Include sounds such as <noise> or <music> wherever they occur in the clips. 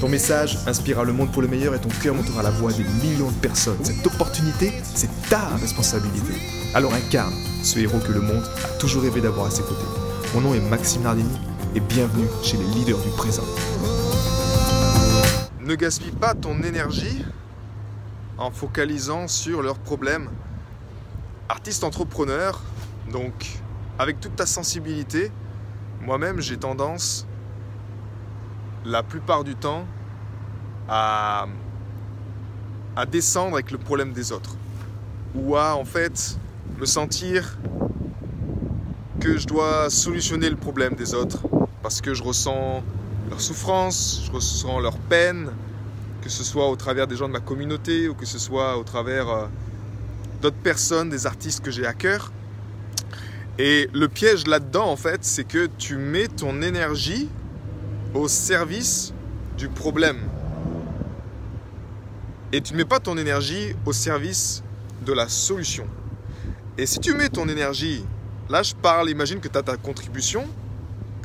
Ton message inspirera le monde pour le meilleur et ton cœur montera la voix des millions de personnes. Cette opportunité, c'est ta responsabilité. Alors incarne ce héros que le monde a toujours rêvé d'avoir à ses côtés. Mon nom est Maxime Nardini et bienvenue chez les leaders du présent. Ne gaspille pas ton énergie en focalisant sur leurs problèmes. Artiste entrepreneur, donc avec toute ta sensibilité, moi-même j'ai tendance la plupart du temps à, descendre avec le problème des autres. Ou à en fait me sentir que je dois solutionner le problème des autres parce que je ressens leur souffrance, je ressens leur peine, que ce soit au travers des gens de ma communauté ou que ce soit au travers euh, d'autres personnes, des artistes que j'ai à cœur. Et le piège là-dedans, en fait, c'est que tu mets ton énergie au service du problème. Et tu ne mets pas ton énergie au service de la solution. Et si tu mets ton énergie, là je parle, imagine que tu as ta contribution,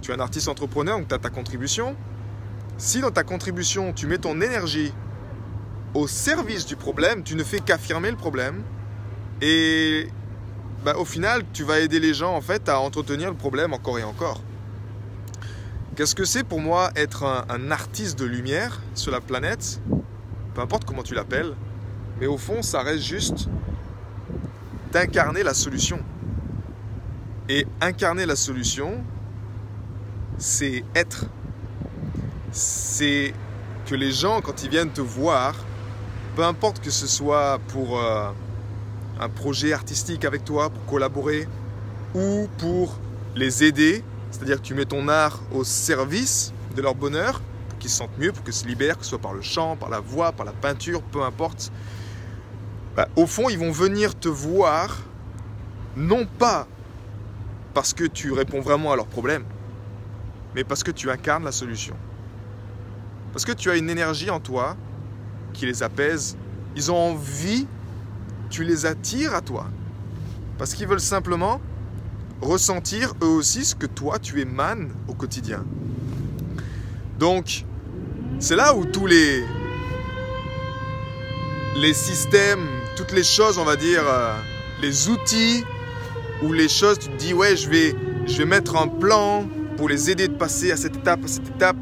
tu es un artiste entrepreneur, donc tu as ta contribution. Si dans ta contribution, tu mets ton énergie au service du problème, tu ne fais qu'affirmer le problème. Et bah, au final, tu vas aider les gens en fait à entretenir le problème encore et encore. Qu'est-ce que c'est pour moi être un, artiste de lumière sur la planète? Peu importe comment tu l'appelles, mais au fond, ça reste juste d'incarner la solution. Et incarner la solution, c'est être. C'est que les gens, quand ils viennent te voir, peu importe que ce soit pour euh, un projet artistique avec toi, pour collaborer, ou pour les aider, c'est-à-dire que tu mets ton art au service de leur bonheur, qu'ils se sentent mieux, pour qu'ils se libèrent, que ce soit par le chant, par la voix, par la peinture, peu importe. Bah, au fond, ils vont venir te voir, non pas parce que tu réponds vraiment à leurs problèmes, mais parce que tu incarnes la solution. Parce que tu as une énergie en toi qui les apaise. Ils ont envie, tu les attires à toi. Parce qu'ils veulent simplement ressentir eux aussi ce que toi tu émanes au quotidien. Donc, c'est là où tous les, les systèmes, toutes les choses, on va dire, euh, les outils, ou les choses, tu te dis, ouais, je vais, je vais mettre un plan pour les aider de passer à cette étape, à cette étape.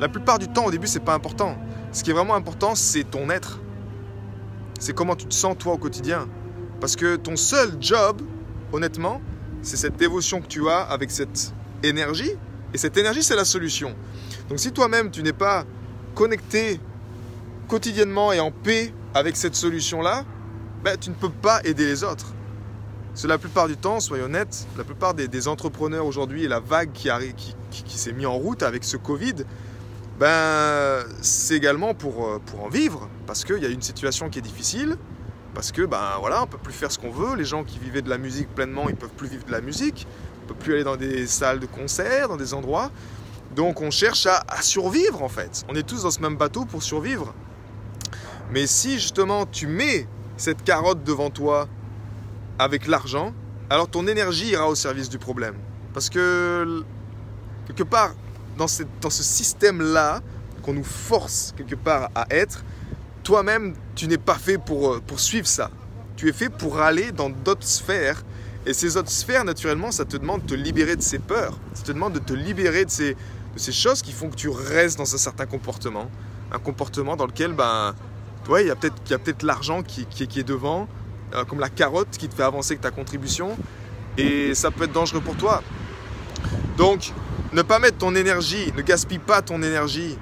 La plupart du temps, au début, c'est pas important. Ce qui est vraiment important, c'est ton être. C'est comment tu te sens toi au quotidien. Parce que ton seul job, honnêtement, c'est cette dévotion que tu as avec cette énergie. Et cette énergie, c'est la solution. Donc si toi-même, tu n'es pas connecté quotidiennement et en paix avec cette solution-là, ben, tu ne peux pas aider les autres. C'est la plupart du temps, soyons honnêtes, la plupart des, entrepreneurs aujourd'hui et la vague qui, qui, s'est mise en route avec ce Covid, ben, c'est également pour, euh, pour en vivre, parce qu'il y a une situation qui est difficile, parce que ben voilà, on peut plus faire ce qu'on veut. Les gens qui vivaient de la musique pleinement, ils peuvent plus vivre de la musique. On peut plus aller dans des salles de concert, dans des endroits. Donc on cherche à, survivre en fait. On est tous dans ce même bateau pour survivre. Mais si justement tu mets cette carotte devant toi avec l'argent, alors ton énergie ira au service du problème. Parce que quelque part, dans, dans ce système-là, qu'on nous force quelque part à être, toi-même, tu n'es pas fait pour, euh, pour suivre ça. Tu es fait pour aller dans d'autres sphères. Et ces autres sphères, naturellement, ça te demande de te libérer de ces peurs. Ça te demande de te libérer de ces, de ces choses qui font que tu restes dans un certain comportement. Un comportement dans lequel, ben, il y a peut-être peut l'argent qui, qui, qui, est devant, euh, comme la carotte qui te fait avancer avec ta contribution. Et ça peut être dangereux pour toi. Donc, ne pas mettre ton énergie, ne gaspille pas ton énergie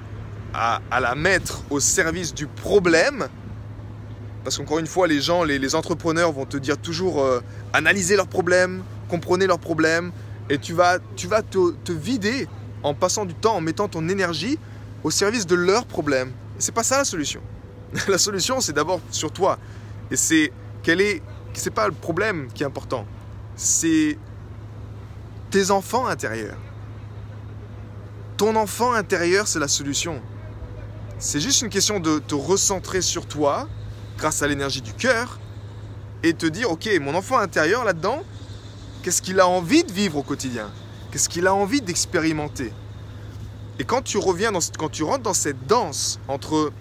à, la mettre au service du problème, parce qu'encore une fois, les gens, les, entrepreneurs vont te dire toujours euh, analysez leurs problèmes, comprenez leurs problèmes, et tu vas, tu vas te, vider en passant du temps, en mettant ton énergie au service de leurs problèmes. C'est pas ça la solution. <laughs> La solution, c'est d'abord sur toi. Et c'est quel est, c'est pas le problème qui est important. C'est tes enfants intérieurs. Ton enfant intérieur, c'est la solution. C'est juste une question de te recentrer sur toi grâce à l'énergie du cœur et te dire, ok, mon enfant intérieur là-dedans, qu'est-ce qu'il a envie de vivre au quotidien? Qu'est-ce qu'il a envie d'expérimenter? Et quand tu reviens, dans, quand tu rentres dans cette danse entre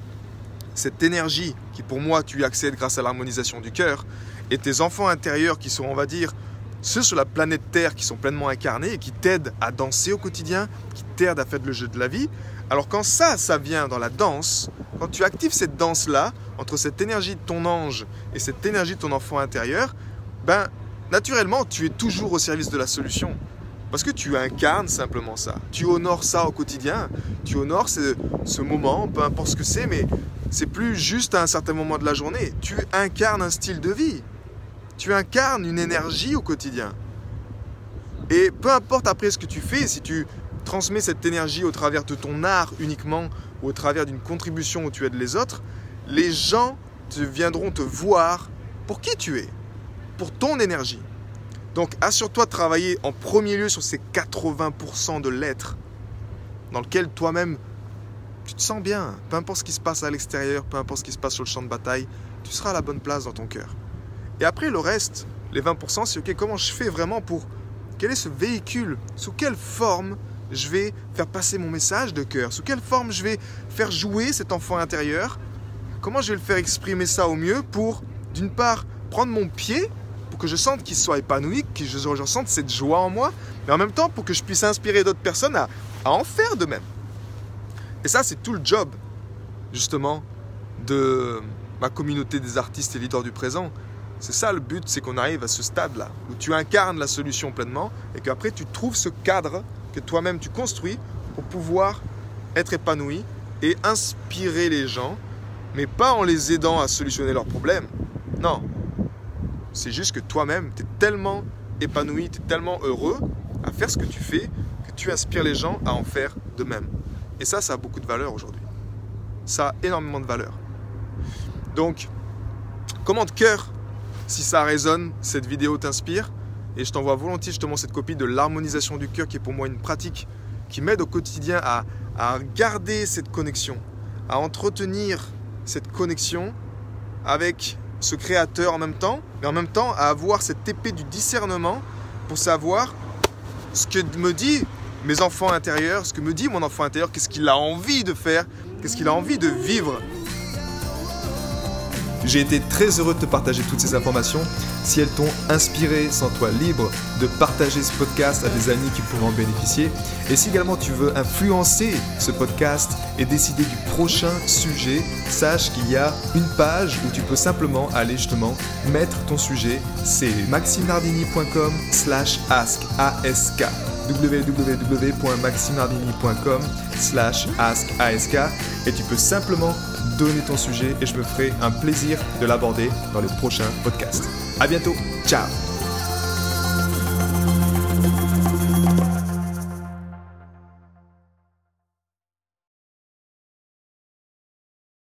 cette énergie qui pour moi tu accèdes grâce à l'harmonisation du cœur et tes enfants intérieurs qui sont, on va dire, ceux sur la planète Terre qui sont pleinement incarnés et qui t'aident à danser au quotidien, qui t'aident à faire le jeu de la vie. Alors quand ça, ça vient dans la danse, quand tu actives cette danse-là, entre cette énergie de ton ange et cette énergie de ton enfant intérieur, ben naturellement tu es toujours au service de la solution. Parce que tu incarnes simplement ça. Tu honores ça au quotidien. Tu honores ce, moment, peu importe ce que c'est, mais c'est plus juste à un certain moment de la journée. Tu incarnes un style de vie. Tu incarnes une énergie au quotidien. Et peu importe après ce que tu fais, si tu transmets cette énergie au travers de ton art uniquement ou au travers d'une contribution où tu aides les autres, les gens viendront te voir pour qui tu es, pour ton énergie. Donc assure-toi de travailler en premier lieu sur ces 80% de l'être dans lequel toi-même tu te sens bien. Peu importe ce qui se passe à l'extérieur, peu importe ce qui se passe sur le champ de bataille, tu seras à la bonne place dans ton cœur. Et après le reste, les 20%, c'est ok, comment je fais vraiment pour... Quel est ce véhicule Sous quelle forme je vais faire passer mon message de cœur? Sous quelle forme je vais faire jouer cet enfant intérieur? Comment je vais le faire exprimer ça au mieux pour, d'une part, prendre mon pied, pour que je sente qu'il soit épanoui, que je, je cette joie en moi, mais en même temps pour que je puisse inspirer d'autres personnes à, à en faire de même. Et ça, c'est tout le job, justement, de ma communauté des artistes et leaders du présent. C'est ça le but, c'est qu'on arrive à ce stade-là, où tu incarnes la solution pleinement et qu'après tu trouves ce cadre que toi-même tu construis pour pouvoir être épanoui et inspirer les gens, mais pas en les aidant à solutionner leurs problèmes. Non. C'est juste que toi-même, tu es tellement épanoui, tu es tellement heureux à faire ce que tu fais que tu inspires les gens à en faire de même. Et ça, ça a beaucoup de valeur aujourd'hui. Ça a énormément de valeur. Donc, comment de cœur si ça résonne, cette vidéo t'inspire et je t'envoie volontiers justement cette copie de l'harmonisation du cœur qui est pour moi une pratique qui m'aide au quotidien à garder cette connexion, à entretenir cette connexion avec ce créateur en même temps, mais en même temps à avoir cette épée du discernement pour savoir ce que me dit mes enfants intérieurs, ce que me dit mon enfant intérieur, qu'est-ce qu'il a envie de faire, qu'est-ce qu'il a envie de vivre. J'ai été très heureux de te partager toutes ces informations. Si elles t'ont inspiré, sens-toi libre de partager ce podcast à des amis qui pourraient en bénéficier. Et si également tu veux influencer ce podcast et décider du prochain sujet, sache qu'il y a une page où tu peux simplement aller justement mettre ton sujet. C'est maximardini.com slash ask www.maximardini.com slash ask et tu peux simplement donner ton sujet et je me ferai un plaisir de l'aborder dans les prochains podcasts. À bientôt, ciao